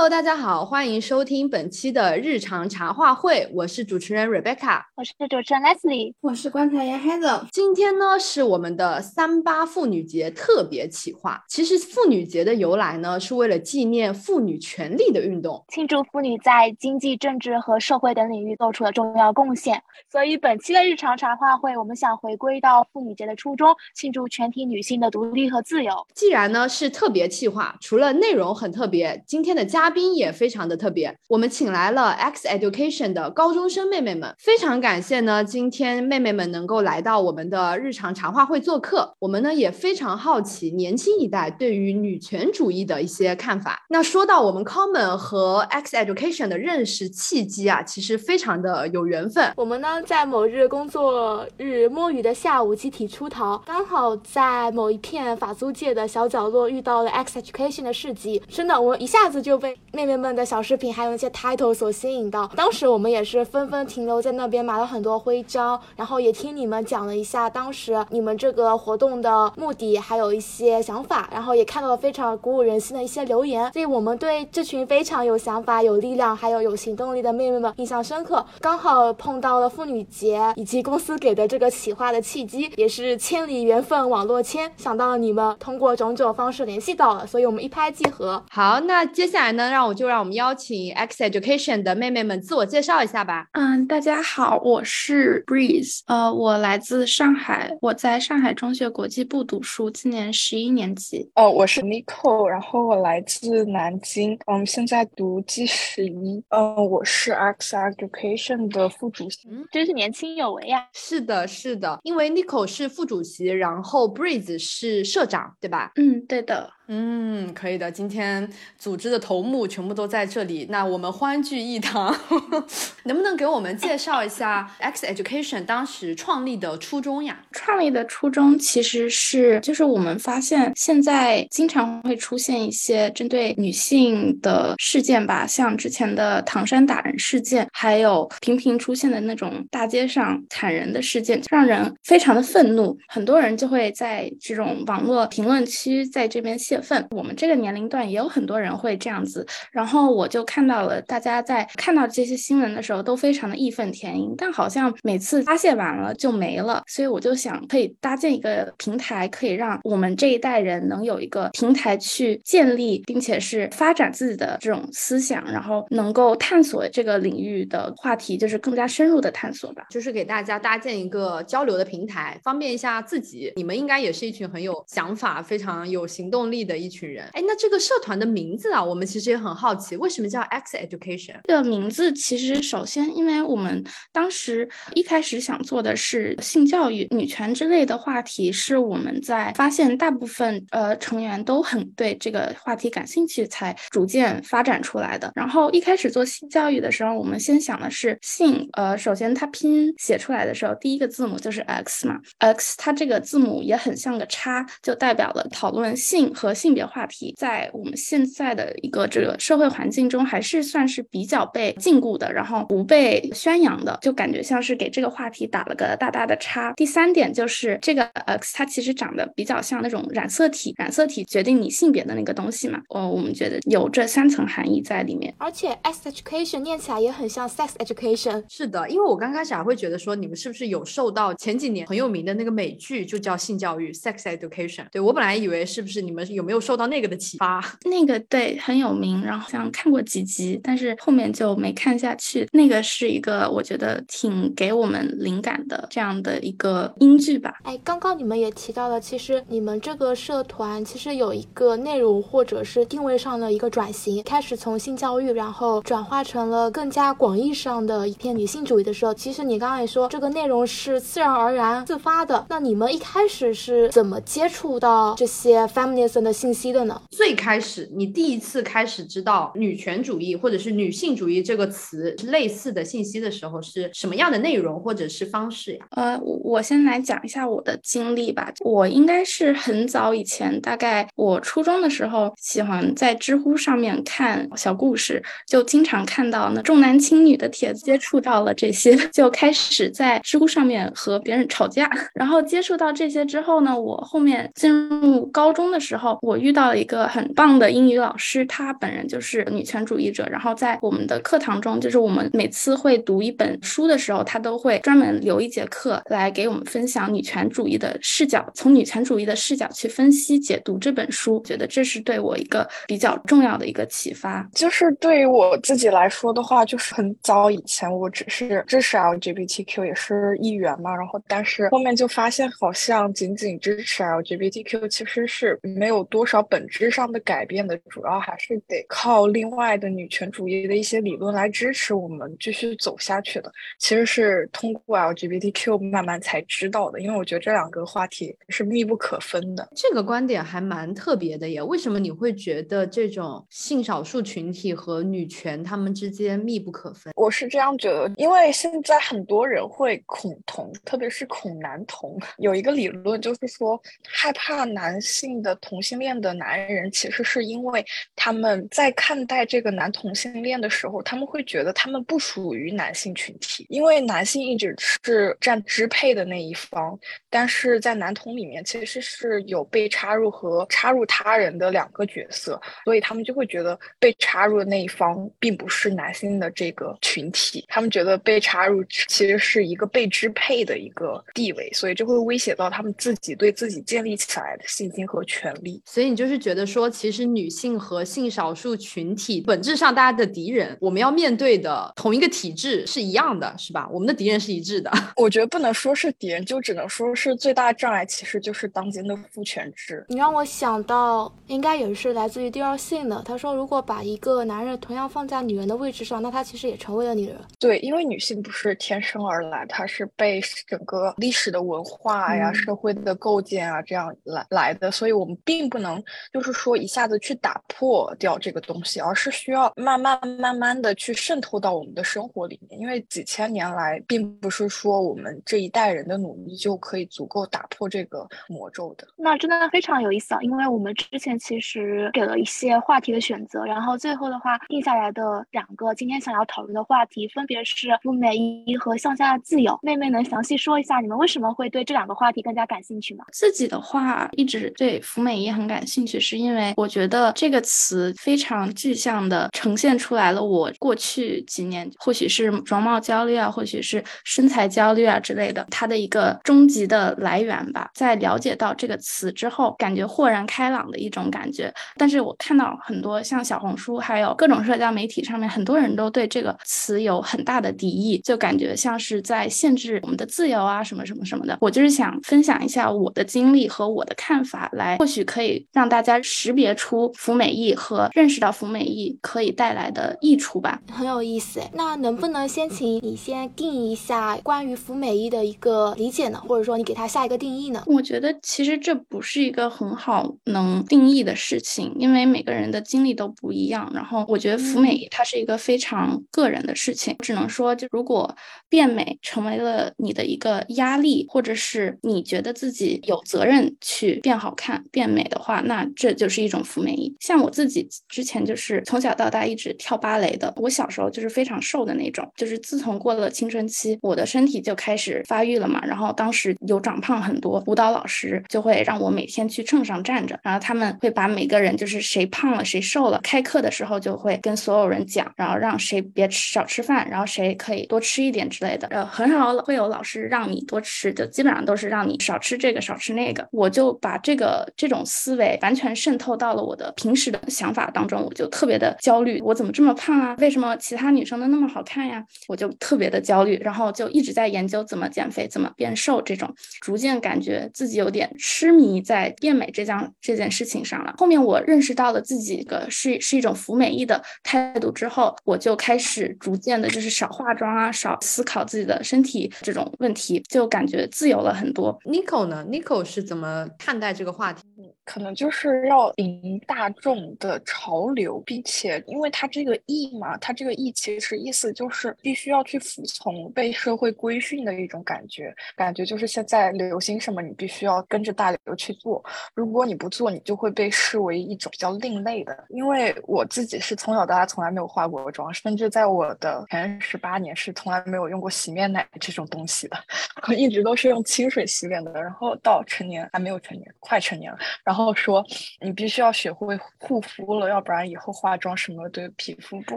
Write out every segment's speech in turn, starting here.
Hello，大家好，欢迎收听本期的日常茶话会，我是主持人 Rebecca，我是主持人 Leslie，我是观察员 Hazel。今天呢是我们的三八妇女节特别企划。其实妇女节的由来呢，是为了纪念妇女权利的运动，庆祝妇女在经济、政治和社会等领域做出了重要贡献。所以本期的日常茶话会，我们想回归到妇女节的初衷，庆祝全体女性的独立和自由。既然呢是特别企划，除了内容很特别，今天的嘉嘉宾也非常的特别。我们请来了 X Education 的高中生妹妹们，非常感谢呢，今天妹妹们能够来到我们的日常茶话会做客。我们呢也非常好奇年轻一代对于女权主义的一些看法。那说到我们 Common 和 X Education 的认识契机啊，其实非常的有缘分。我们呢在某日工作日摸鱼的下午集体出逃，刚好在某一片法租界的小角落遇到了 X Education 的市集，真的我一下子就被妹妹们的小视频还有那些 title 所吸引到。当时我们也是纷纷停留在那边买了很多徽章，然后也听你们讲了一下当时你们这个活动的目的，还有一些想法，然后也看到了非常鼓舞人心的一些留言，所以我们对这群非常有想法、有力量，还有有行动力的妹妹们印象深刻。刚好碰到了妇女节以及公司给的这个企划的契机，也是千里缘分网络牵，想到了你们通过种种方式联系到了，所以我们一拍即合。好，那接下来呢，让我就让我们邀请 X Education 的妹妹们自我介绍一下吧。嗯，大家好，我是 Breeze，呃，我来自上海，我在上海中学国际部读书，今年十一年级。哦，我是 Nico，然后我来自南京，嗯，现在读 G 十一。嗯，我是 X Education 的副主席。嗯，真是年轻有为呀。是的，是的，因为 Nico 是副主席，然后 Breeze 是社长，对吧？嗯，对的。嗯，可以的。今天组织的头目全部都在这里，那我们欢聚一堂。能不能给我们介绍一下 X Education 当时创立的初衷呀？创立的初衷其实是，就是我们发现现在经常会出现一些针对女性的事件吧，像之前的唐山打人事件，还有频频出现的那种大街上砍人的事件，让人非常的愤怒。很多人就会在这种网络评论区在这边泄。份我们这个年龄段也有很多人会这样子，然后我就看到了大家在看到这些新闻的时候都非常的义愤填膺，但好像每次发泄完了就没了，所以我就想可以搭建一个平台，可以让我们这一代人能有一个平台去建立，并且是发展自己的这种思想，然后能够探索这个领域的话题，就是更加深入的探索吧，就是给大家搭建一个交流的平台，方便一下自己。你们应该也是一群很有想法、非常有行动力。的一群人，哎，那这个社团的名字啊，我们其实也很好奇，为什么叫 X Education？这个名字其实首先，因为我们当时一开始想做的是性教育、女权之类的话题，是我们在发现大部分呃成员都很对这个话题感兴趣，才逐渐发展出来的。然后一开始做性教育的时候，我们先想的是性，呃，首先它拼写出来的时候，第一个字母就是 X 嘛，X 它这个字母也很像个叉，就代表了讨论性和。性别话题在我们现在的一个这个社会环境中，还是算是比较被禁锢的，然后不被宣扬的，就感觉像是给这个话题打了个大大的叉。第三点就是这个 X，它其实长得比较像那种染色体，染色体决定你性别的那个东西嘛。哦，我们觉得有这三层含义在里面。而且 X education 念起来也很像 sex education。是的，因为我刚开始还会觉得说，你们是不是有受到前几年很有名的那个美剧，就叫性教育 sex education。对我本来以为是不是你们有没没有受到那个的启发？那个对很有名，然后像看过几集，但是后面就没看下去。那个是一个我觉得挺给我们灵感的这样的一个英剧吧。哎，刚刚你们也提到了，其实你们这个社团其实有一个内容或者是定位上的一个转型，开始从性教育，然后转化成了更加广义上的一片女性主义的时候，其实你刚刚也说这个内容是自然而然自发的。那你们一开始是怎么接触到这些 feminism 的？信息的呢？最开始，你第一次开始知道女权主义或者是女性主义这个词类似的信息的时候，是什么样的内容或者是方式呀？呃，我先来讲一下我的经历吧。我应该是很早以前，大概我初中的时候，喜欢在知乎上面看小故事，就经常看到那重男轻女的帖子，接触到了这些，就开始在知乎上面和别人吵架。然后接触到这些之后呢，我后面进入高中的时候。我遇到了一个很棒的英语老师，他本人就是女权主义者。然后在我们的课堂中，就是我们每次会读一本书的时候，他都会专门留一节课来给我们分享女权主义的视角，从女权主义的视角去分析解读这本书。觉得这是对我一个比较重要的一个启发。就是对于我自己来说的话，就是很早以前我只是支持 LGBTQ，也是一员嘛。然后但是后面就发现，好像仅仅支持 LGBTQ 其实是没有多少本质上的改变的，主要还是得靠另外的女权主义的一些理论来支持我们继续走下去的。其实是通过 LGBTQ 慢慢才知道的，因为我觉得这两个话题是密不可分的。这个观点还蛮特别的耶，为什么你会觉得这种性少数群体和女权他们之间密不可分？我是这样觉得，因为现在很多人会恐同，特别是恐男同。有一个理论就是说，害怕男性的同性恋的男人，其实是因为他们在看待这个男同性恋的时候，他们会觉得他们不属于男性群体，因为男性一直是占支配的那一方，但是在男同里面其实是有被插入和插入他人的两个角色，所以他们就会觉得被插入的那一方并不是男性的这个群体，他们觉得被插入其实是一个被支配的一个地位，所以这会威胁到他们自己对自己建立起来的信心和权利。所以你就是觉得说，其实女性和性少数群体本质上大家的敌人，我们要面对的同一个体制是一样的，是吧？我们的敌人是一致的。我觉得不能说是敌人，就只能说是最大的障碍，其实就是当今的父权制。你让我想到，应该也是来自于第二性的。他说，如果把一个男人同样放在女人的位置上，那他其实也成为了女人。对，因为女性不是天生而来，她是被整个历史的文化呀、社会的构建啊这样来来的，所以我们并不能就是说一下子去打破掉这个东西，而是需要慢慢慢慢的去渗透到我们的生活里面。因为几千年来，并不是说我们这一代人的努力就可以足够打破这个魔咒的。那真的非常有意思啊！因为我们之前其实给了一些话题的选择，然后最后的话定下来的两个今天想要讨论的话题，分别是赴美衣和向下自由。妹妹能详细说一下你们为什么会对这两个话题更加感兴趣吗？自己的话，一直对服美役很感兴趣，是因为我觉得这个词非常具象的呈现出来了我过去几年，或许是容貌焦虑啊，或许是身材焦虑啊之类的，它的一个终极的来源吧。在了解到这个词之后，感觉豁然开朗的一种感觉。但是我看到很多像小红书，还有各种社交媒体上面，很多人都对这个词有很大的敌意，就感觉像是在限制我们的自由啊，什么什么什么的。我就是想分享一下我的经历和我的看法，来或许可以让大家识别出服美役和认识到服美役可以带来的益处吧。很有意思。那能不能先请你先定义一下关于服美役的一个理解呢？或者说你给它下一个定义呢？我觉得其实这不是一个很好能定义的事情，因为每个人的经历都不一样。然后我觉得服美役它是一个非常个人的事情，只能说就如果变美成为了你的一个压力，或者是你觉得自己有责任去变好看、变美的话，那这就是一种服美役。像我自己之前就是从小到大一直跳芭蕾的，我小时候就是非常瘦的那种，就是自从过了青春期，我的身体就开始发育了嘛。然后当时有长胖很多，舞蹈老师就会让我每天去秤上站着，然后他们会把每个人就是谁胖了谁瘦了，开课的时候就会跟所有人讲，然后让谁别吃少吃饭，然后谁可以多吃一点之类的。呃，很少会有老师让你多吃，就基本上都是让你少吃这个少吃那个。我就把这个这种思思维完全渗透到了我的平时的想法当中，我就特别的焦虑，我怎么这么胖啊？为什么其他女生都那么好看呀？我就特别的焦虑，然后就一直在研究怎么减肥，怎么变瘦，这种逐渐感觉自己有点痴迷在变美这件这件事情上了。后面我认识到了自己个是是一种服美役的态度之后，我就开始逐渐的就是少化妆啊，少思考自己的身体这种问题，就感觉自由了很多。Nico 呢？Nico 是怎么看待这个话题？可能就是要迎大众的潮流，并且因为它这个义嘛，它这个义其实意思就是必须要去服从被社会规训的一种感觉，感觉就是现在流行什么，你必须要跟着大流去做，如果你不做，你就会被视为一种比较另类的。因为我自己是从小到大从来没有化过妆，甚至在我的前十八年是从来没有用过洗面奶这种东西的，我一直都是用清水洗脸的，然后到成年还没有成年，快成年了。然后后说你必须要学会护肤了，要不然以后化妆什么对皮肤不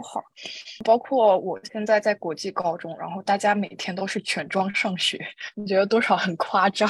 好。包括我现在在国际高中，然后大家每天都是全妆上学，你觉得多少很夸张？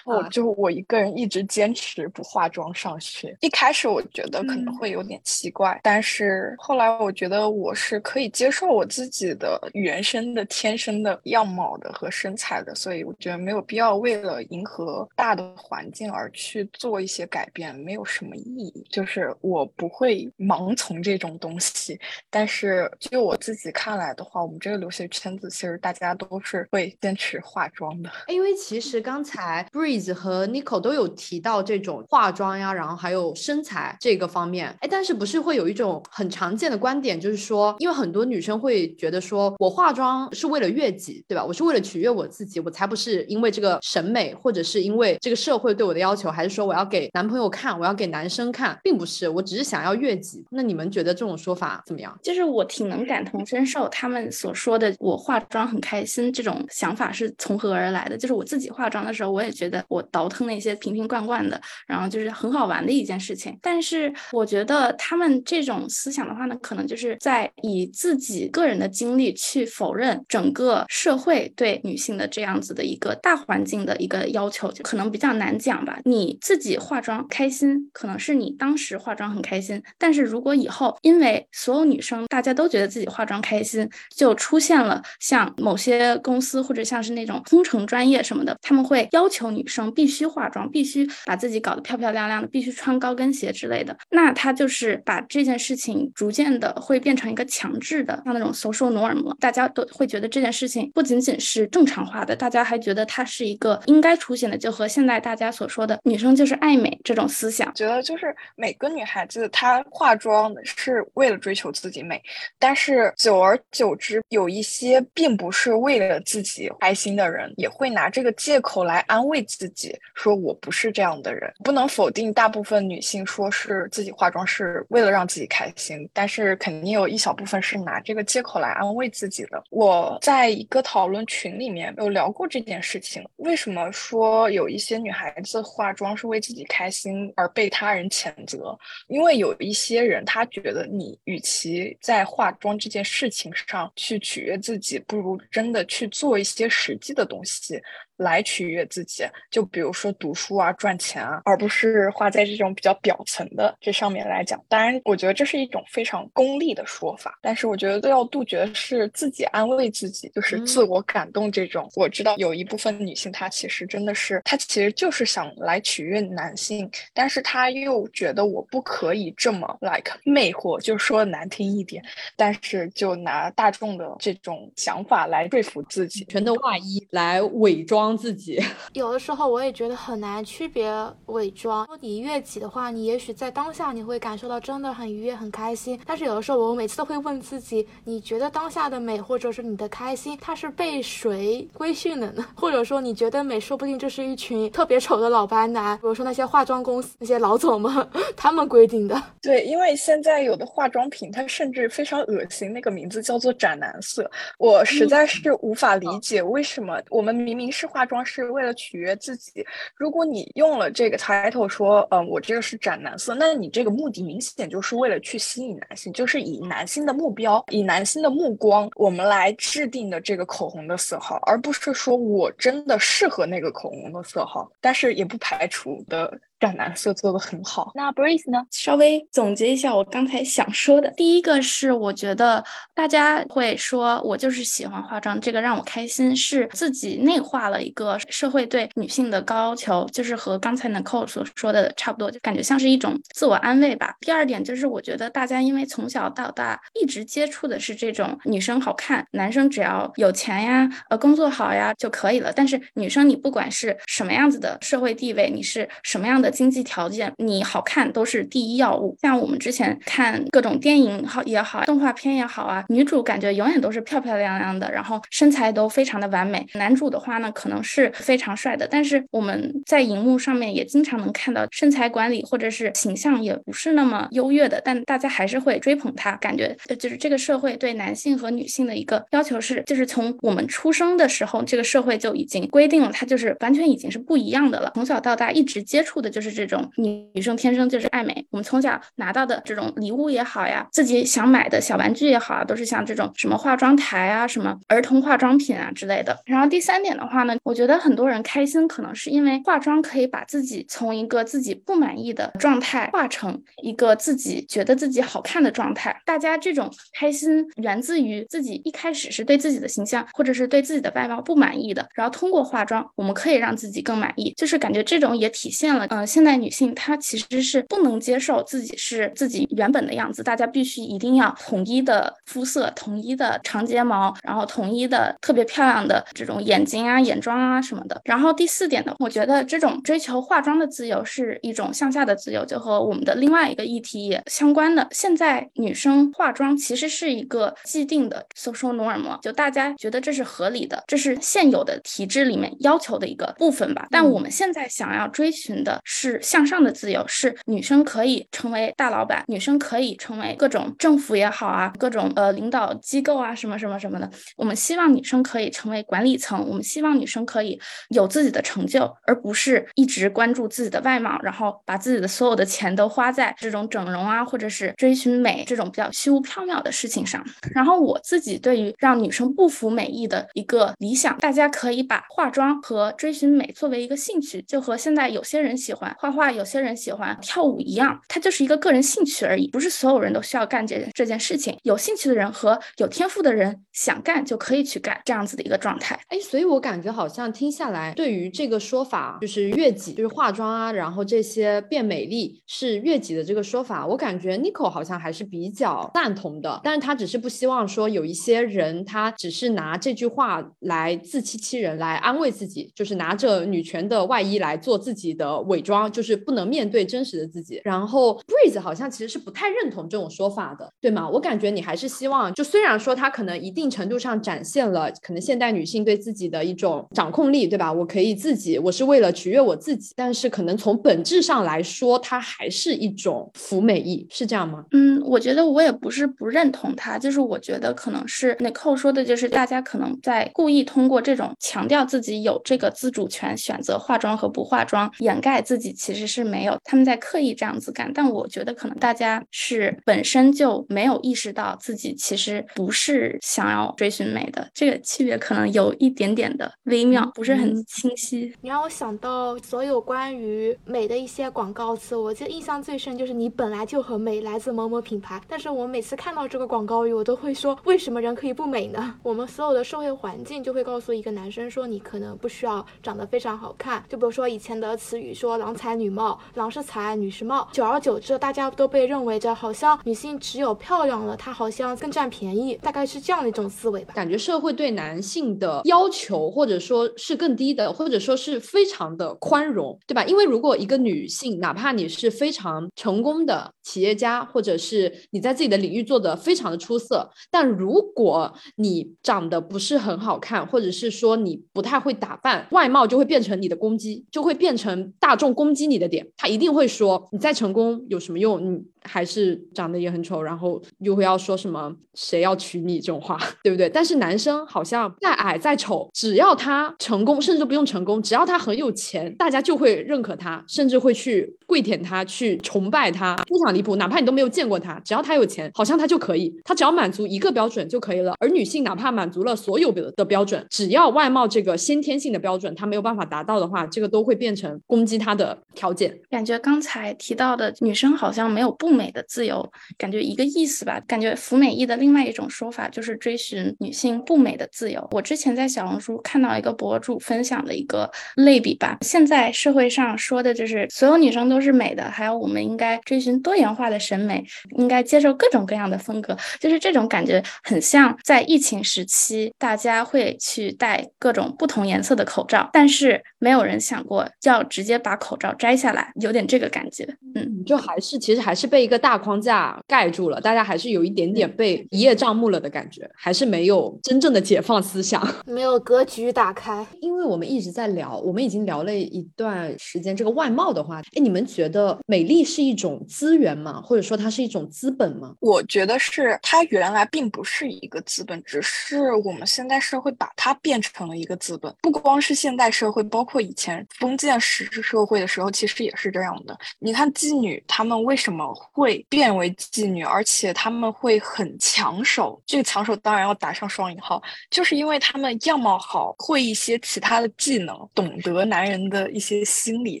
我就我一个人一直坚持不化妆上学。一开始我觉得可能会有点奇怪，但是后来我觉得我是可以接受我自己的原生的、天生的样貌的和身材的，所以我觉得没有必要为了迎合大的环境而去做一些改变，没有什么意义。就是我不会盲从这种东西，但是就我自己看来的话，我们这个留学圈子其实大家都是会坚持化妆的。因为其实刚才 Breeze 和 Nico 都有提到这种化妆呀，然后还有身材这个方面。哎，但是不是会有一种很常见的观点，就是说，因为很多女生会觉得说，我化妆是为了悦己，对吧？我是为了取悦我自己，我才不是因为这个审美，或者是因为这个社会对我的要求，还是说我要给男朋友看，我要给男生看，并不是，我只是想要悦己。那你们觉得这种说法怎么样？就是我挺能感同身受，他们所说的我化妆很开心这种想法是从何而来的？就是我自己化妆的时候，我也觉得我倒腾那些瓶瓶罐罐的，然后就是很好玩的一件事情。但是我觉得他们这种思想的话呢，可能就是在以自己个人的经历去否认整个社会对女性的这样子的一个大环境的一个要求，就可能比较难讲吧。你自己化妆开心，可能是你当时化妆很开心，但是如果以后因为所有女生大家都觉得自己化妆开心，就出现了像某些公司或者像是那种工程专业什么的，他们会要求女生必须化妆，必须把自己搞得漂漂亮亮的，必须穿高跟鞋之类的。那他就是把这件事情逐渐的会变成一个强制的，像那种 social norm。大家都会觉得这件事情不仅仅是正常化的，大家还觉得它是一个应该出现的，就和现在大家所说的女生就是爱美这种思想。觉得就是每个女孩子她化妆是为了追求自己美，但是久而久之，有一些并不是为了自己开心的人，也会拿这个借口来安慰自己，说我不是这样的人。不能否定大部分女性说是自己化妆是为了让自己开心，但是肯定有一小部分是拿这个借口来安慰自己的。我在一个讨论群里面有聊过这件事情，为什么说有一些女孩子化妆是为自己开心而被他人谴责？因为有一些人他觉得你与其在化妆这件事情上去取悦自己，不如真的去做一些实际的东西。来取悦自己，就比如说读书啊、赚钱啊，而不是花在这种比较表层的这上面来讲。当然，我觉得这是一种非常功利的说法，但是我觉得要杜绝的是自己安慰自己，就是自我感动这种。我知道有一部分女性，她其实真的是，她其实就是想来取悦男性，但是她又觉得我不可以这么 like 魅惑，就说难听一点，但是就拿大众的这种想法来说服自己，全的外衣来伪装。自己 有的时候我也觉得很难区别伪装。你悦己的话，你也许在当下你会感受到真的很愉悦、很开心。但是有的时候，我每次都会问自己：你觉得当下的美，或者是你的开心，它是被谁规训的呢？或者说，你觉得美，说不定就是一群特别丑的老白男，比如说那些化妆公司那些老总们 他们规定的。对，因为现在有的化妆品它甚至非常恶心，那个名字叫做斩男色，我实在是无法理解为什么我们明明是化。化妆是为了取悦自己。如果你用了这个 title 说，嗯，我这个是斩男色，那你这个目的明显就是为了去吸引男性，就是以男性的目标、以男性的目光，我们来制定的这个口红的色号，而不是说我真的适合那个口红的色号。但是也不排除的。斩男色做的很好，那 Breeze 呢？稍微总结一下我刚才想说的，第一个是我觉得大家会说我就是喜欢化妆，这个让我开心，是自己内化了一个社会对女性的高要求，就是和刚才 Nicole 所说的差不多，就感觉像是一种自我安慰吧。第二点就是我觉得大家因为从小到大一直接触的是这种女生好看，男生只要有钱呀，呃，工作好呀就可以了。但是女生你不管是什么样子的社会地位，你是什么样的。经济条件，你好看都是第一要务。像我们之前看各种电影好也好，动画片也好啊，女主感觉永远都是漂漂亮亮的，然后身材都非常的完美。男主的话呢，可能是非常帅的，但是我们在荧幕上面也经常能看到身材管理或者是形象也不是那么优越的，但大家还是会追捧他。感觉就是这个社会对男性和女性的一个要求是，就是从我们出生的时候，这个社会就已经规定了，它就是完全已经是不一样的了。从小到大一直接触的就。就是这种女女生天生就是爱美，我们从小拿到的这种礼物也好呀，自己想买的小玩具也好啊，都是像这种什么化妆台啊、什么儿童化妆品啊之类的。然后第三点的话呢，我觉得很多人开心，可能是因为化妆可以把自己从一个自己不满意的状态化成一个自己觉得自己好看的状态。大家这种开心源自于自己一开始是对自己的形象或者是对自己的外貌不满意的，然后通过化妆，我们可以让自己更满意。就是感觉这种也体现了，嗯，现代女性她其实是不能接受自己是自己原本的样子，大家必须一定要统一的肤色、统一的长睫毛，然后统一的特别漂亮的这种眼睛啊、眼妆啊什么的。然后第四点呢，我觉得这种追求化妆的自由是一种向下的自由，就和我们的另外一个议题也相关的。现在女生化妆其实是一个既定的 social norm，就大家觉得这是合理的，这是现有的体制里面要求的一个部分吧。但我们现在想要追寻的是是向上的自由，是女生可以成为大老板，女生可以成为各种政府也好啊，各种呃领导机构啊什么什么什么的。我们希望女生可以成为管理层，我们希望女生可以有自己的成就，而不是一直关注自己的外貌，然后把自己的所有的钱都花在这种整容啊，或者是追寻美这种比较虚无缥缈的事情上。然后我自己对于让女生不服美意的一个理想，大家可以把化妆和追寻美作为一个兴趣，就和现在有些人喜欢画画，有些人喜欢跳舞一样，它就是一个个人兴趣而已，不是所有人都需要干这这件事情。有兴趣的人和有天赋的人想干就可以去干这样子的一个状态。哎，所以我感觉好像听下来，对于这个说法，就是悦己，就是化妆啊，然后这些变美丽是悦己的这个说法，我感觉 Nico 好像还是比较赞同的。但是他只是不希望说有一些人，他只是拿这句话来自欺欺人，来安慰自己，就是拿着女权的外衣来做自己的伪装，就是不能面对真实的自己。然后 Breeze 好像其实是不太认同这种说法的，对吗？我感觉你还是希望，就虽然说他可能一定程度上展现了可能现代女性对自己的一种掌控力，对吧？我可以自己，我是为了取悦我自己，但是可能从本质上来说，它还是一种服美意，是这样吗？嗯，我觉得我也不是不认同他，就是我觉得可能是 Nicole 说的，就是大家可能在故意通过这种强调自己有这个自主权，选择化妆和不化妆，掩盖自己其实是没有，他们在刻意这样子干。但我觉得可能大家是本身就没有意识到自己其实不是想要追寻美的，这个区别可能有一点点的微妙，不是很清晰。你让我想到所有关于美的一些广告词，我记得印象最深就是你本来就很美，来自某某品牌。但是我每次看到这个广告语，我都会说，为什么人可以不美呢？我们所有的社会环境就会告诉一个男生说，你可能不需要长得非常好看。就比如说以前的词语说“郎郎才女貌”，“郎是才，女是貌”，久而久之，大家都被认为着好像女性只有漂亮了，她好像更占便宜，大概是这样的一种思维吧。感觉社会对男性的要求，或者说是更低的，或者说是非常的宽容，对吧？因为如果一个女性，哪怕你是非常成功的企业家，或者是你在自己的领域做的非常的出色，但如果你长得不是很好看，或者是说你不太会打扮，外貌就会变成你的攻击，就会变成大众攻击你的点。他一定会说你再成功有什么用？你还是长得也很丑，然后又会要说什么谁要娶你这种话，对不对？但是男生好像再矮再丑，只要他成功，甚至不用成功，只要他很有钱，大家就会认可他，甚至会去跪舔他，去崇拜他，非常离谱。哪怕你都没有见过他，只要他有钱，好像他就可以，他只要满足一个标准就可以了。而女性哪怕满足了所有的的标准，只要外貌这个先天性的标准他没有办法达到的话，这个都会变成攻击他的条件。感觉刚才提到的女生好像没有不美的自由，感觉一个意思吧。感觉服美意的另外一种说法就是追寻女性不美的自由。我之前在小红书看到一个博主分享的一个类比吧，现在社会上说的就是所有女生都是美的，还有我们应该追寻多元化的审美，应该接受各种各样的风格，就是这种感觉很像在疫情时期，大家会去戴各种不同颜色的口罩，但是没有人想过要直接把口罩摘下来，有点这个感觉。嗯，就还是其实还是被一个大框架盖住了，大家还是有一点点被一叶障目了的感觉，还是没有真正的解放思想，没有格局打开。因为我们一直在聊，我们已经聊了一段时间这个外貌的话题。哎，你们觉得美丽是一种资源吗？或者说它是一种资本吗？我觉得是，它原来并不是一个资本，只是我们现代社会把它变成了一个资本。不光是现代社会，包括括以前封建时社会的时候，其实也是这样的。你看妓女，她们为什么会变为妓女，而且她们会很抢手？这个抢手当然要打上双引号，就是因为她们样貌好，会一些其他的技能，懂得男人的一些心理。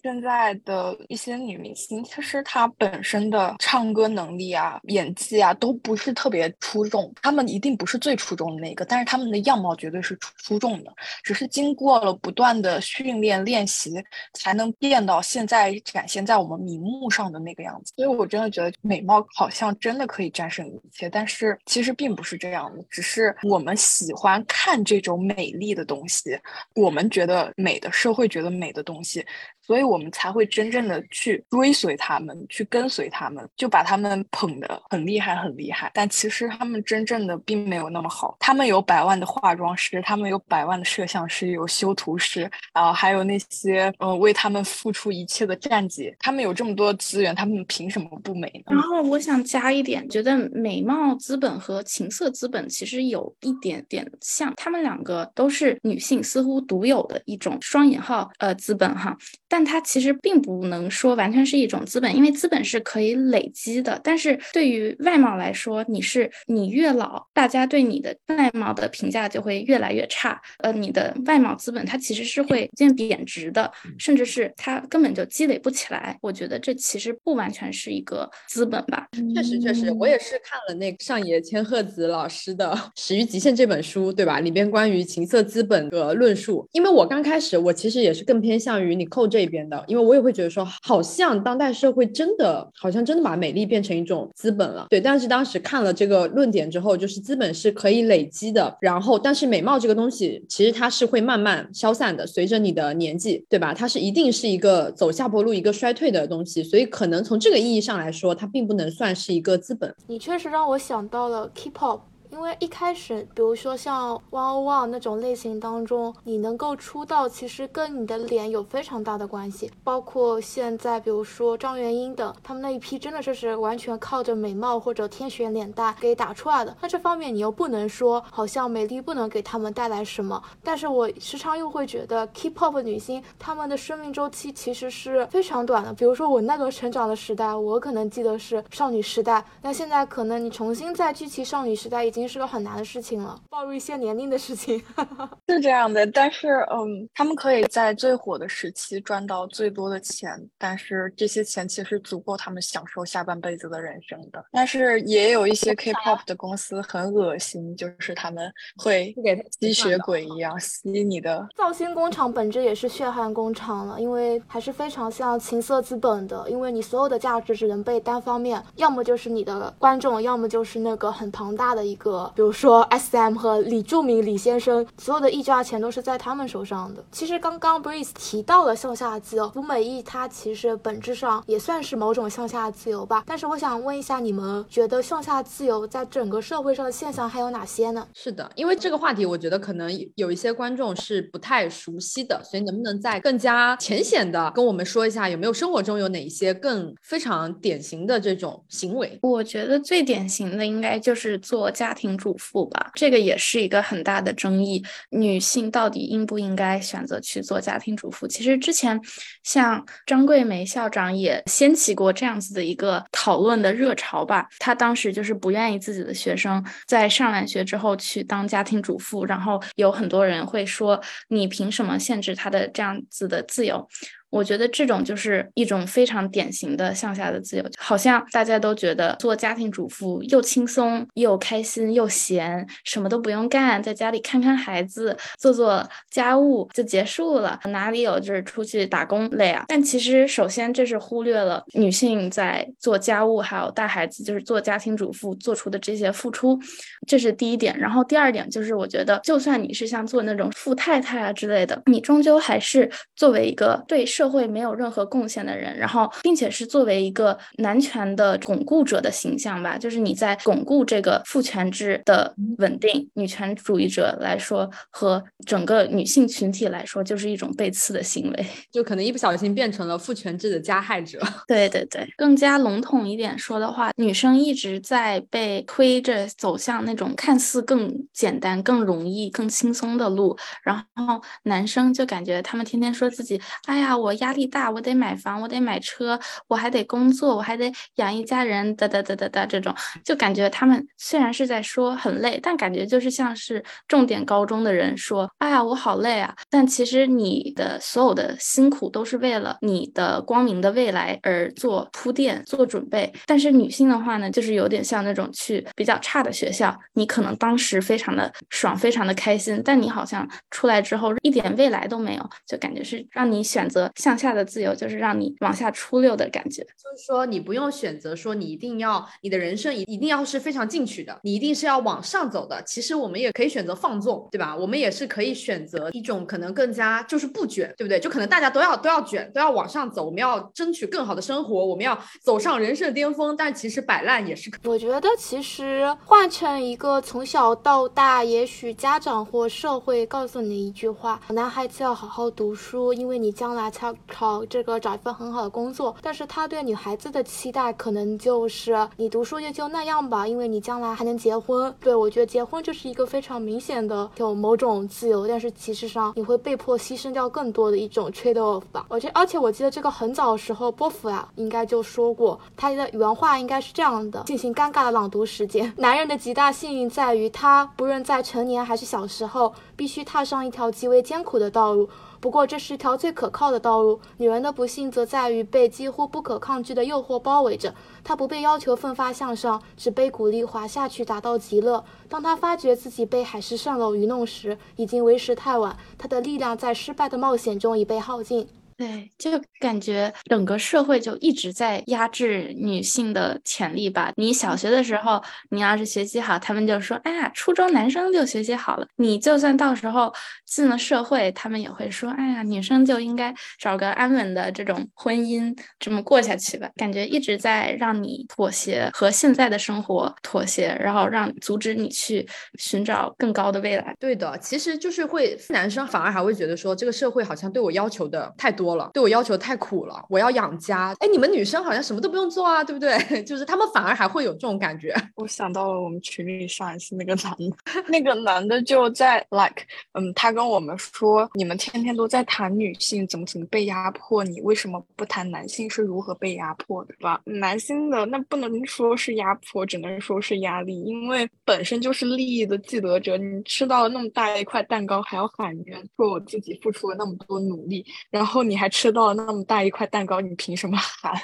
现在的一些女明星，其实她本身的唱歌能力啊、演技啊，都不是特别出众。她们一定不是最出众的那个，但是她们的样貌绝对是出出众的，只是经过了不断的训练练习，才能变到现在展现在我们明目上的那个样子。所以我真的觉得美貌好像真的可以战胜一切，但是其实并不是这样的，只是我们喜欢看这种美丽的东西，我们觉得美的，社会觉得美的东西。所以我们才会真正的去追随他们，去跟随他们，就把他们捧得很厉害，很厉害。但其实他们真正的并没有那么好。他们有百万的化妆师，他们有百万的摄像师，有修图师，然后还有那些呃为他们付出一切的站姐。他们有这么多资源，他们凭什么不美呢？然后我想加一点，觉得美貌资本和情色资本其实有一点点像，他们两个都是女性似乎独有的一种双引号呃资本哈。但它其实并不能说完全是一种资本，因为资本是可以累积的。但是对于外貌来说，你是你越老，大家对你的外貌的评价就会越来越差。呃，你的外貌资本它其实是会逐渐贬值的，甚至是它根本就积累不起来。我觉得这其实不完全是一个资本吧。确实，确实，我也是看了那个上野千鹤子老师的《始于极限》这本书，对吧？里边关于情色资本的论述。因为我刚开始，我其实也是更偏向于你扣这。这边的，因为我也会觉得说，好像当代社会真的，好像真的把美丽变成一种资本了。对，但是当时看了这个论点之后，就是资本是可以累积的，然后，但是美貌这个东西，其实它是会慢慢消散的，随着你的年纪，对吧？它是一定是一个走下坡路、一个衰退的东西，所以可能从这个意义上来说，它并不能算是一个资本。你确实让我想到了 K-pop。因为一开始，比如说像 One One 那种类型当中，你能够出道，其实跟你的脸有非常大的关系。包括现在，比如说张元英等，他们那一批真的就是完全靠着美貌或者天选脸蛋给打出来的。那这方面你又不能说好像美丽不能给他们带来什么。但是我时常又会觉得，K-pop 女星她们的生命周期其实是非常短的。比如说我那个成长的时代，我可能记得是少女时代，那现在可能你重新再聚齐少女时代，已经。已经是个很难的事情了，暴露一些年龄的事情 是这样的。但是，嗯，他们可以在最火的时期赚到最多的钱，但是这些钱其实足够他们享受下半辈子的人生的。但是也有一些 K-pop 的公司很恶心，就是他们会吸血鬼一样吸你的。造星工厂本质也是血汗工厂了，因为还是非常像情色资本的，因为你所有的价值只能被单方面，要么就是你的观众，要么就是那个很庞大的一个。比如说 S M 和李柱铭李先生，所有的溢价钱都是在他们手上的。其实刚刚 Breeze 提到了向下自由，福美意它其实本质上也算是某种向下自由吧。但是我想问一下，你们觉得向下自由在整个社会上的现象还有哪些呢？是的，因为这个话题，我觉得可能有一些观众是不太熟悉的，所以能不能再更加浅显的跟我们说一下，有没有生活中有哪一些更非常典型的这种行为？我觉得最典型的应该就是做家庭。庭主妇吧，这个也是一个很大的争议。女性到底应不应该选择去做家庭主妇？其实之前像张桂梅校长也掀起过这样子的一个讨论的热潮吧。她当时就是不愿意自己的学生在上完学之后去当家庭主妇，然后有很多人会说：“你凭什么限制她的这样子的自由？”我觉得这种就是一种非常典型的向下的自由，好像大家都觉得做家庭主妇又轻松又开心又闲，什么都不用干，在家里看看孩子，做做家务就结束了，哪里有就是出去打工累啊？但其实首先这是忽略了女性在做家务还有带孩子，就是做家庭主妇做出的这些付出，这是第一点。然后第二点就是，我觉得就算你是像做那种富太太啊之类的，你终究还是作为一个对。社会没有任何贡献的人，然后并且是作为一个男权的巩固者的形象吧，就是你在巩固这个父权制的稳定，女权主义者来说和整个女性群体来说，就是一种被刺的行为，就可能一不小心变成了父权制的加害者。对对对，更加笼统一点说的话，女生一直在被推着走向那种看似更简单、更容易、更轻松的路，然后男生就感觉他们天天说自己，哎呀，我压力大，我得买房，我得买车，我还得工作，我还得养一家人，哒哒哒哒哒，这种就感觉他们虽然是在说很累，但感觉就是像是重点高中的人说，哎呀，我好累啊，但其实你的所有的辛苦都是是为了你的光明的未来而做铺垫、做准备。但是女性的话呢，就是有点像那种去比较差的学校，你可能当时非常的爽，非常的开心，但你好像出来之后一点未来都没有，就感觉是让你选择向下的自由，就是让你往下出溜的感觉。就是说，你不用选择说你一定要你的人生一一定要是非常进取的，你一定是要往上走的。其实我们也可以选择放纵，对吧？我们也是可以选择一种可能更加就是不卷，对不对？就可能大家都要都要卷，都要往上走，我们要争取更好的生活，我们要走上人生巅峰。但其实摆烂也是可。我觉得其实换成一个从小到大，也许家长或社会告诉你一句话：男孩子要好好读书，因为你将来才考这个找一份很好的工作。但是他对女孩子的期待可能就是你读书也就那样吧，因为你将来还能结婚。对我觉得结婚就是一个非常明显的有某种自由，但是其实上你会被迫牺牲掉更多的一种 trade off 吧。而且而且我记得这个很早的时候，波伏啊应该就说过，他的原话应该是这样的：进行尴尬的朗读时间。男人的极大幸运在于，他不论在成年还是小时候，必须踏上一条极为艰苦的道路。不过，这是一条最可靠的道路。女人的不幸则在于被几乎不可抗拒的诱惑包围着。她不被要求奋发向上，只被鼓励滑下去，达到极乐。当她发觉自己被海市蜃楼愚弄时，已经为时太晚。她的力量在失败的冒险中已被耗尽。对，就感觉整个社会就一直在压制女性的潜力吧。你小学的时候，你要是学习好，他们就说：“哎呀，初中男生就学习好了。”你就算到时候进了社会，他们也会说：“哎呀，女生就应该找个安稳的这种婚姻，这么过下去吧。”感觉一直在让你妥协和现在的生活妥协，然后让阻止你去寻找更高的未来。对的，其实就是会男生反而还会觉得说，这个社会好像对我要求的太多。了，对我要求太苦了，我要养家。哎，你们女生好像什么都不用做啊，对不对？就是他们反而还会有这种感觉。我想到了我们群里上一次那个男的，那个男的就在 like，嗯，他跟我们说，你们天天都在谈女性怎么怎么被压迫，你为什么不谈男性是如何被压迫的，对吧？男性的那不能说是压迫，只能说是压力，因为本身就是利益的既得者。你吃到了那么大一块蛋糕，还要喊冤，说我自己付出了那么多努力，然后你。还吃到了那么大一块蛋糕，你凭什么 喊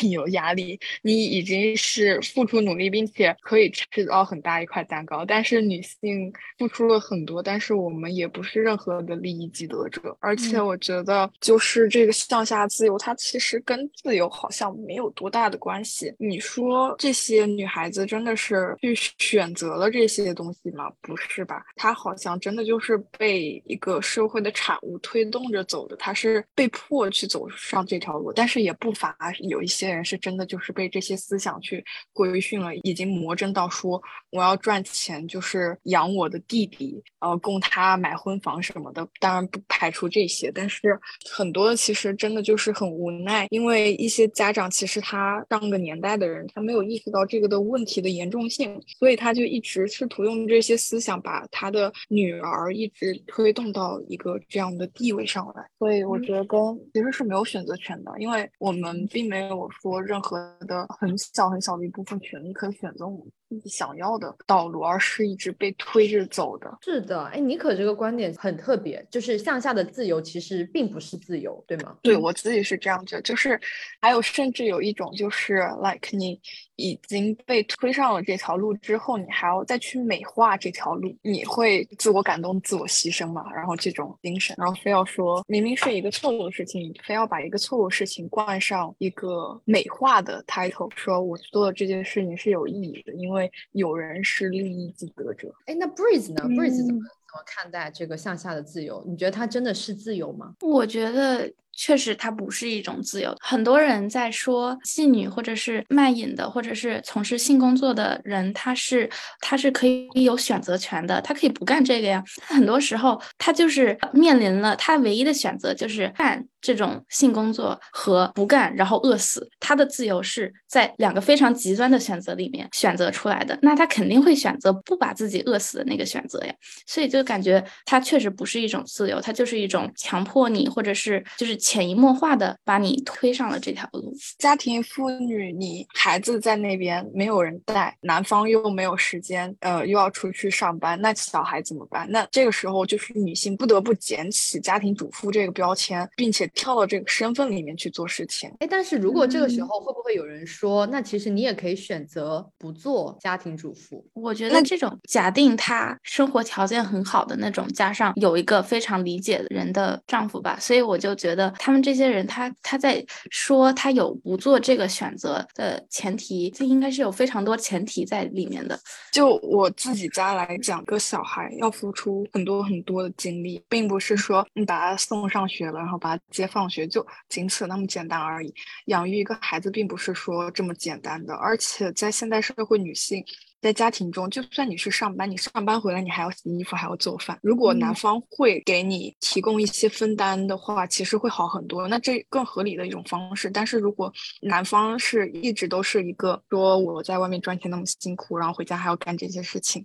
你有压力？你已经是付出努力，并且可以吃到很大一块蛋糕。但是女性付出了很多，但是我们也不是任何的利益既得者。而且我觉得，就是这个向下自由，它其实跟自由好像没有多大的关系。你说这些女孩子真的是去选择了这些东西吗？不是吧？她好像真的就是被一个社会的产物推动着走的，她是被。迫去走上这条路，但是也不乏有一些人是真的就是被这些思想去规训了，已经魔怔到说我要赚钱就是养我的弟弟，呃，供他买婚房什么的。当然不排除这些，但是很多其实真的就是很无奈，因为一些家长其实他上个年代的人，他没有意识到这个的问题的严重性，所以他就一直试图用这些思想把他的女儿一直推动到一个这样的地位上来。所以我觉得跟其实是没有选择权的，因为我们并没有说任何的很小很小的一部分权利可以选择我们自己想要的道路，而是一直被推着走的。是的，哎，妮可这个观点很特别，就是向下的自由其实并不是自由，对吗？对我自己是这样觉得，就是还有甚至有一种就是 like 你已经被推上了这条路之后，你还要再去美化这条路，你会自我感动、自我牺牲嘛？然后这种精神，然后非要说明明是一个错误的事情。你非要把一个错误事情冠上一个美化的 title，说我做的这件事情是有意义的，因为有人是利益既得者。哎，那 Breeze 呢？Breeze 怎么怎么看待这个向下的自由？你觉得它真的是自由吗？我觉得。确实它不是一种自由。很多人在说妓女或者是卖淫的，或者是从事性工作的人，他是他是可以有选择权的，他可以不干这个呀。很多时候他就是面临了他唯一的选择就是干。这种性工作和不干，然后饿死，他的自由是在两个非常极端的选择里面选择出来的。那他肯定会选择不把自己饿死的那个选择呀。所以就感觉他确实不是一种自由，他就是一种强迫你，或者是就是潜移默化的把你推上了这条路。家庭妇女，你孩子在那边没有人带，男方又没有时间，呃，又要出去上班，那小孩怎么办？那这个时候就是女性不得不捡起家庭主妇这个标签，并且。跳到这个身份里面去做事情，哎，但是如果这个时候会不会有人说，那其实你也可以选择不做家庭主妇？我觉得这种假定她生活条件很好的那种，加上有一个非常理解人的丈夫吧，所以我就觉得他们这些人，他他在说他有不做这个选择的前提，这应该是有非常多前提在里面的。就我自己家来讲，个小孩要付出很多很多的精力，并不是说你把他送上学了，然后把他。接放学就仅此那么简单而已。养育一个孩子并不是说这么简单的，而且在现代社会，女性。在家庭中，就算你是上班，你上班回来你还要洗衣服，还要做饭。如果男方会给你提供一些分担的话，其实会好很多。那这更合理的一种方式。但是如果男方是一直都是一个说我在外面赚钱那么辛苦，然后回家还要干这些事情，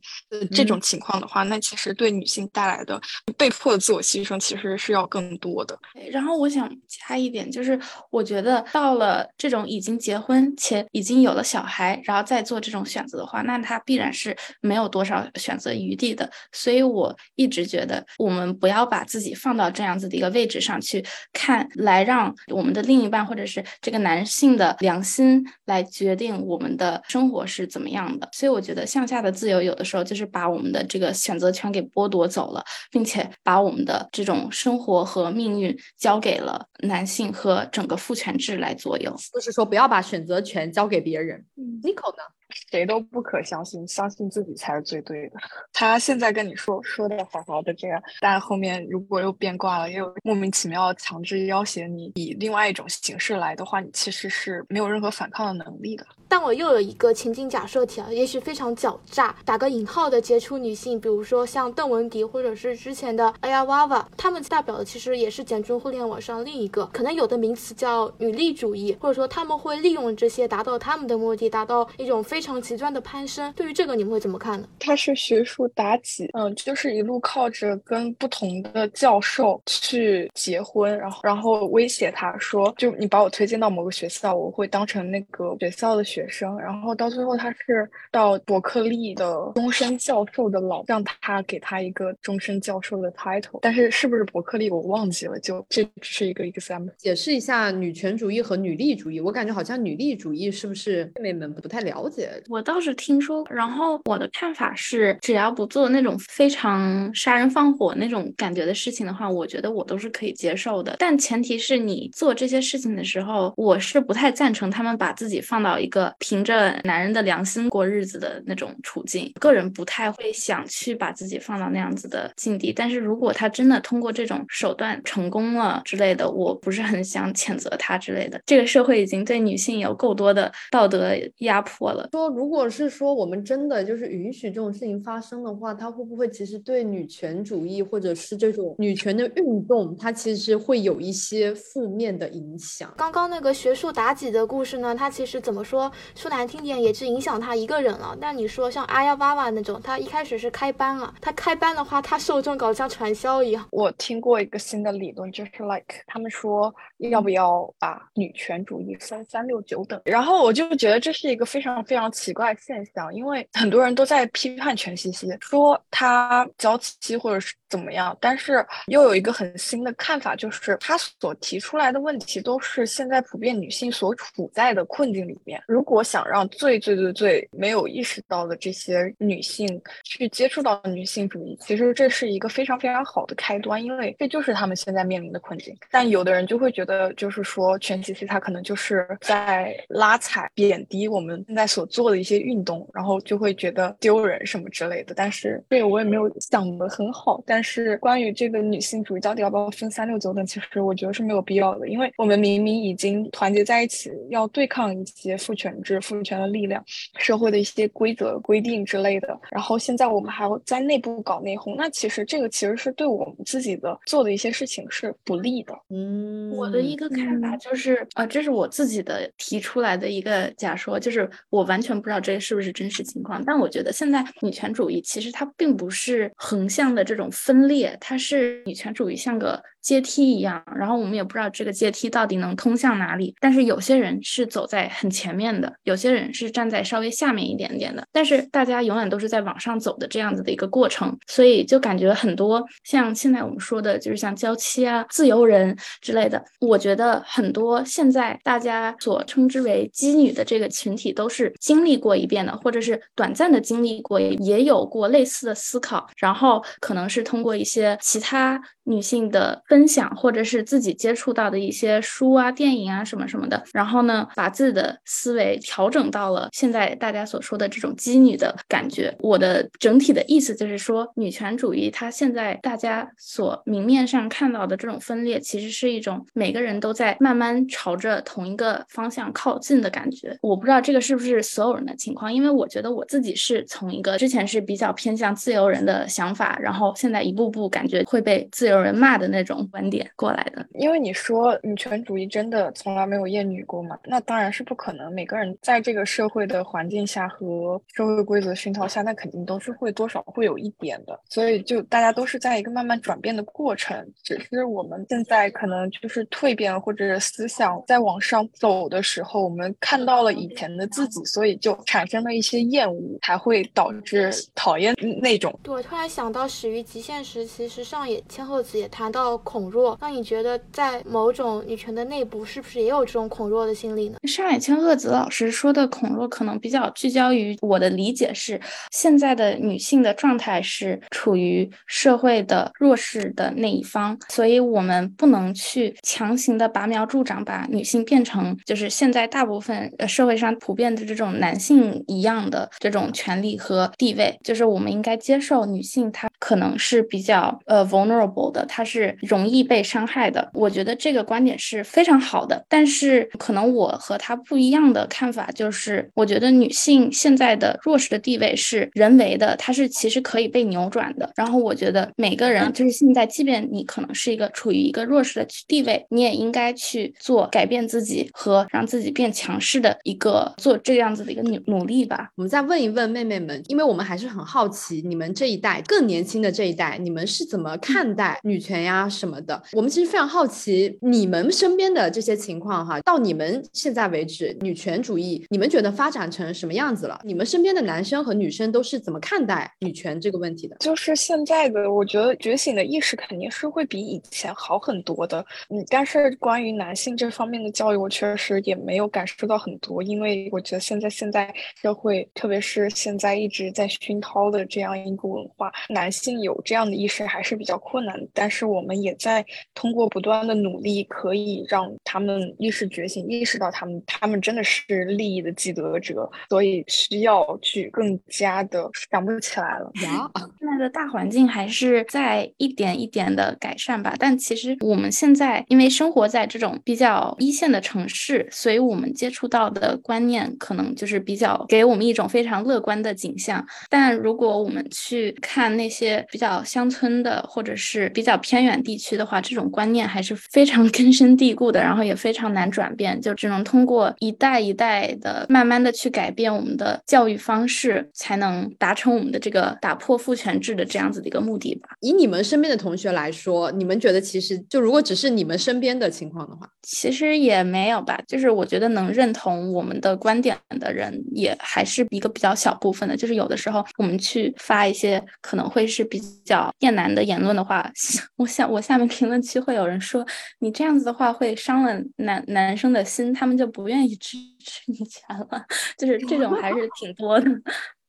这种情况的话，那其实对女性带来的被迫的自我牺牲其实是要更多的。然后我想加一点，就是我觉得到了这种已经结婚且已经有了小孩，然后再做这种选择的话，那他必然是没有多少选择余地的，所以我一直觉得，我们不要把自己放到这样子的一个位置上去看，来让我们的另一半或者是这个男性的良心来决定我们的生活是怎么样的。所以我觉得向下的自由有的时候就是把我们的这个选择权给剥夺走了，并且把我们的这种生活和命运交给了男性和整个父权制来左右。就是说，不要把选择权交给别人。嗯，Nico 呢？谁都不可相信，相信自己才是最对的。他现在跟你说说的好好的这样，但后面如果又变卦了，又莫名其妙强制要挟你以另外一种形式来的话，你其实是没有任何反抗的能力的。但我又有一个情景假设题啊，也许非常狡诈，打个引号的杰出女性，比如说像邓文迪或者是之前的 Aya Wawa，她们代表的其实也是简中互联网上另一个可能有的名词叫女力主义，或者说他们会利用这些达到他们的目的，达到一种非常极端的攀升。对于这个你们会怎么看呢？他是学术妲己，嗯，就是一路靠着跟不同的教授去结婚，然后然后威胁他说，就你把我推荐到某个学校，我会当成那个学校的学。学生，然后到最后他是到伯克利的终身教授的老，让他给他一个终身教授的 title，但是是不是伯克利我忘记了，就这只是一个 example。解释一下女权主义和女力主义，我感觉好像女力主义是不是妹妹们不太了解？我倒是听说，然后我的看法是，只要不做那种非常杀人放火那种感觉的事情的话，我觉得我都是可以接受的。但前提是你做这些事情的时候，我是不太赞成他们把自己放到一个。凭着男人的良心过日子的那种处境，个人不太会想去把自己放到那样子的境地。但是如果他真的通过这种手段成功了之类的，我不是很想谴责他之类的。这个社会已经对女性有够多的道德压迫了。说如果是说我们真的就是允许这种事情发生的话，它会不会其实对女权主义或者是这种女权的运动，它其实会有一些负面的影响？刚刚那个学术妲己的故事呢，它其实怎么说？说难听点，也是影响他一个人了。但你说像阿呀娃娃那种，他一开始是开班了，他开班的话，他受众搞像传销一样。我听过一个新的理论，就是 like 他们说要不要把女权主义分三六九等，然后我就觉得这是一个非常非常奇怪现象，因为很多人都在批判全西西，说他娇气或者是怎么样，但是又有一个很新的看法，就是他所提出来的问题都是现在普遍女性所处在的困境里面，如果。想让最最最最没有意识到的这些女性去接触到女性主义，其实这是一个非常非常好的开端，因为这就是他们现在面临的困境。但有的人就会觉得，就是说全西西他可能就是在拉踩、贬低我们现在所做的一些运动，然后就会觉得丢人什么之类的。但是这个我也没有想得很好，但是关于这个女性主义到底要不要分三六九等，其实我觉得是没有必要的，因为我们明明已经团结在一起，要对抗一些父权制、父权的力量、社会的一些规则规定之类的。然后现在我们还要在内部搞内讧，那其实这个其实是对我们自己的做的一些事情是不利的。嗯，我的一个看法就是，呃，这是我自己的提出来的一个假说，就是我完全不知道这是不是真实情况，但我觉得现在女权主义其实它并不是横向的这种分分裂，它是女权主义像个。阶梯一样，然后我们也不知道这个阶梯到底能通向哪里。但是有些人是走在很前面的，有些人是站在稍微下面一点点的。但是大家永远都是在往上走的这样子的一个过程，所以就感觉很多像现在我们说的，就是像娇妻啊、自由人之类的。我觉得很多现在大家所称之为妓女的这个群体，都是经历过一遍的，或者是短暂的经历过，也有过类似的思考，然后可能是通过一些其他。女性的分享，或者是自己接触到的一些书啊、电影啊什么什么的，然后呢，把自己的思维调整到了现在大家所说的这种基女的感觉。我的整体的意思就是说，女权主义它现在大家所明面上看到的这种分裂，其实是一种每个人都在慢慢朝着同一个方向靠近的感觉。我不知道这个是不是所有人的情况，因为我觉得我自己是从一个之前是比较偏向自由人的想法，然后现在一步步感觉会被自由。人骂的那种观点过来的，因为你说女权主义真的从来没有厌女过吗？那当然是不可能。每个人在这个社会的环境下和社会规则熏陶下，那肯定都是会多少会有一点的。所以就大家都是在一个慢慢转变的过程，只是我们现在可能就是蜕变或者思想在往上走的时候，我们看到了以前的自己，所以就产生了一些厌恶，才会导致讨厌那种。对，我突然想到始于极限现实其实上野千鹤子。也谈到恐弱，那你觉得在某种女权的内部，是不是也有这种恐弱的心理呢？上海千鹤子老师说的恐弱，可能比较聚焦于我的理解是，现在的女性的状态是处于社会的弱势的那一方，所以我们不能去强行的拔苗助长，把女性变成就是现在大部分社会上普遍的这种男性一样的这种权利和地位，就是我们应该接受女性她可能是比较呃 vulnerable。的，它是容易被伤害的。我觉得这个观点是非常好的，但是可能我和他不一样的看法就是，我觉得女性现在的弱势的地位是人为的，它是其实可以被扭转的。然后我觉得每个人就是现在，即便你可能是一个处于一个弱势的地位，你也应该去做改变自己和让自己变强势的一个做这样子的一个努努力吧。我们再问一问妹妹们，因为我们还是很好奇，你们这一代更年轻的这一代，你们是怎么看待？女权呀什么的，我们其实非常好奇你们身边的这些情况哈。到你们现在为止，女权主义你们觉得发展成什么样子了？你们身边的男生和女生都是怎么看待女权这个问题的？就是现在的，我觉得觉醒的意识肯定是会比以前好很多的。嗯，但是关于男性这方面的教育，我确实也没有感受到很多，因为我觉得现在现在社会，特别是现在一直在熏陶的这样一个文化，男性有这样的意识还是比较困难。但是我们也在通过不断的努力，可以让他们意识觉醒，意识到他们他们真的是利益的既得者，所以需要去更加的想不起来了。现在的大环境还是在一点一点的改善吧。但其实我们现在因为生活在这种比较一线的城市，所以我们接触到的观念可能就是比较给我们一种非常乐观的景象。但如果我们去看那些比较乡村的，或者是比较偏远地区的话，这种观念还是非常 根深蒂固的，然后也非常难转变，就只能通过一代一代的慢慢的去改变我们的教育方式，才能达成我们的这个打破父权制的这样子的一个目的吧。以你们身边的同学来说，你们觉得其实就如果只是你们身边的情况的话，其实也没有吧。就是我觉得能认同我们的观点的人，也还是一个比较小部分的。就是有的时候我们去发一些可能会是比较厌男的言论的话。我想，我下面评论区会有人说，你这样子的话会伤了男男生的心，他们就不愿意支持你钱了。就是这种还是挺多的。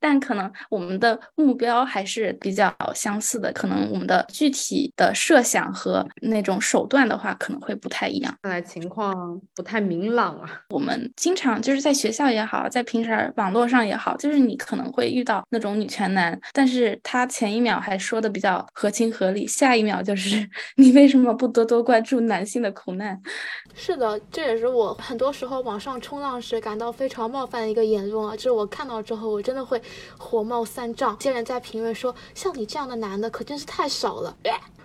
但可能我们的目标还是比较相似的，可能我们的具体的设想和那种手段的话，可能会不太一样。看来情况不太明朗啊。我们经常就是在学校也好，在平时网络上也好，就是你可能会遇到那种女权男，但是他前一秒还说的比较合情合理，下一秒就是 你为什么不多多关注男性的苦难？是的，这也是我很多时候网上冲浪时感到非常冒犯的一个言论啊！就是我看到之后，我真的会火冒三丈。竟然在评论说：“像你这样的男的，可真是太少了。”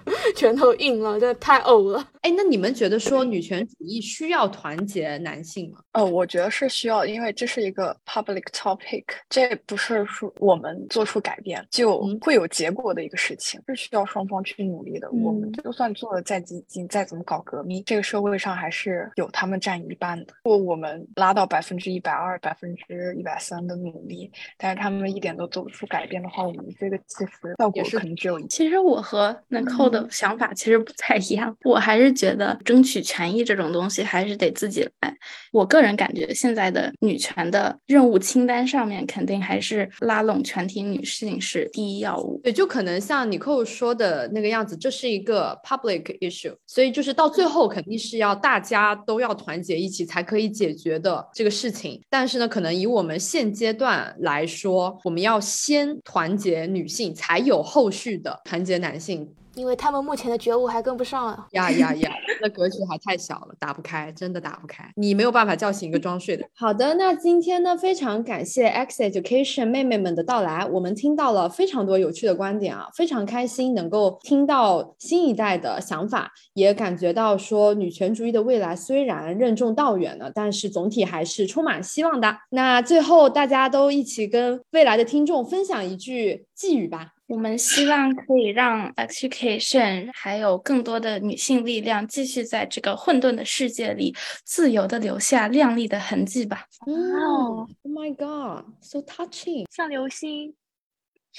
拳头硬了，真的太呕了。哎，那你们觉得说女权主义需要团结男性吗？呃，我觉得是需要，因为这是一个 public topic，这不是说我们做出改变就会有结果的一个事情，是需要双方去努力的。我们就算做的再激进，再怎么搞革命，这个社会上还是有他们占一半的。如果我们拉到百分之一百二、百分之一百三的努力，但是他们一点都做不出改变的话，我们这个其实效果可能只有一。其实我和 Nicole 的想法其实不太一样，我还是觉得争取权益这种东西还是得自己来。我个人感觉现在的女权的任务清单上面，肯定还是拉拢全体女性是第一要务。对，就可能像尼寇说的那个样子，这是一个 public issue，所以就是到最后肯定是要大家都要团结一起才可以解决的这个事情。但是呢，可能以我们现阶段来说，我们要先团结女性，才有后续的团结男性。因为他们目前的觉悟还跟不上啊！呀呀呀，那格局还太小了，打不开，真的打不开。你没有办法叫醒一个装睡的。好的，那今天呢，非常感谢 X Education 妹妹们的到来，我们听到了非常多有趣的观点啊，非常开心能够听到新一代的想法，也感觉到说女权主义的未来虽然任重道远呢，但是总体还是充满希望的。那最后大家都一起跟未来的听众分享一句寄语吧。我们希望可以让 education 还有更多的女性力量继续在这个混沌的世界里自由的留下亮丽的痕迹吧。哦，Oh my God, so touching，像流星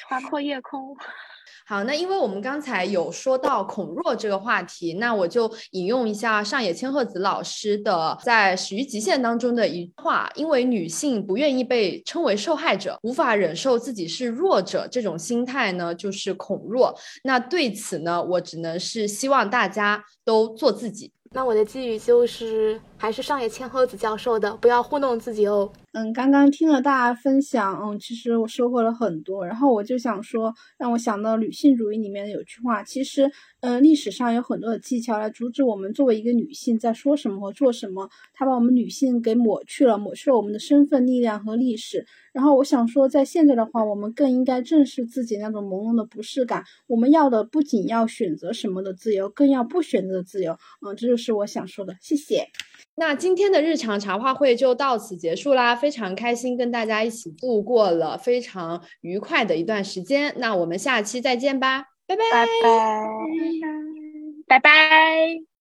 划破夜空。好，那因为我们刚才有说到恐弱这个话题，那我就引用一下上野千鹤子老师的在《始于极限》当中的一句话：因为女性不愿意被称为受害者，无法忍受自己是弱者，这种心态呢，就是恐弱。那对此呢，我只能是希望大家都做自己。那我的寄语就是，还是上野千鹤子教授的，不要糊弄自己哦。嗯，刚刚听了大家分享，嗯，其实我收获了很多。然后我就想说，让我想到女性主义里面有句话，其实，嗯，历史上有很多的技巧来阻止我们作为一个女性在说什么和做什么，它把我们女性给抹去了，抹去了我们的身份、力量和历史。然后我想说，在现在的话，我们更应该正视自己那种朦胧的不适感。我们要的不仅要选择什么的自由，更要不选择自由。嗯，这就是我想说的。谢谢。那今天的日常茶话会就到此结束啦，非常开心跟大家一起度过了非常愉快的一段时间。那我们下期再见吧，拜拜拜拜拜拜。